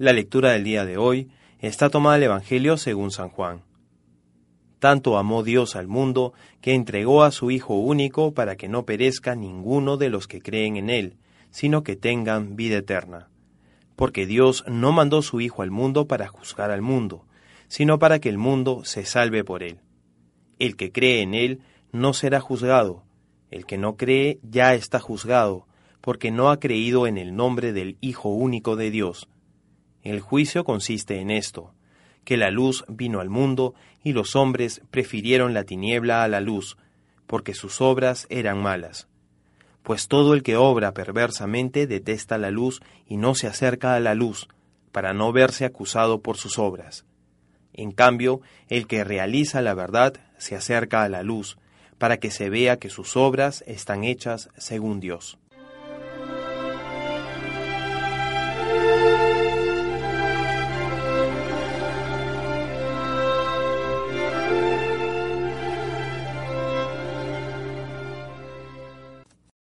La lectura del día de hoy está tomada del Evangelio según San Juan. Tanto amó Dios al mundo que entregó a su Hijo único para que no perezca ninguno de los que creen en Él, sino que tengan vida eterna. Porque Dios no mandó su Hijo al mundo para juzgar al mundo, sino para que el mundo se salve por Él. El que cree en Él no será juzgado, el que no cree ya está juzgado, porque no ha creído en el nombre del Hijo único de Dios. El juicio consiste en esto, que la luz vino al mundo y los hombres prefirieron la tiniebla a la luz, porque sus obras eran malas. Pues todo el que obra perversamente detesta la luz y no se acerca a la luz, para no verse acusado por sus obras. En cambio, el que realiza la verdad se acerca a la luz, para que se vea que sus obras están hechas según Dios.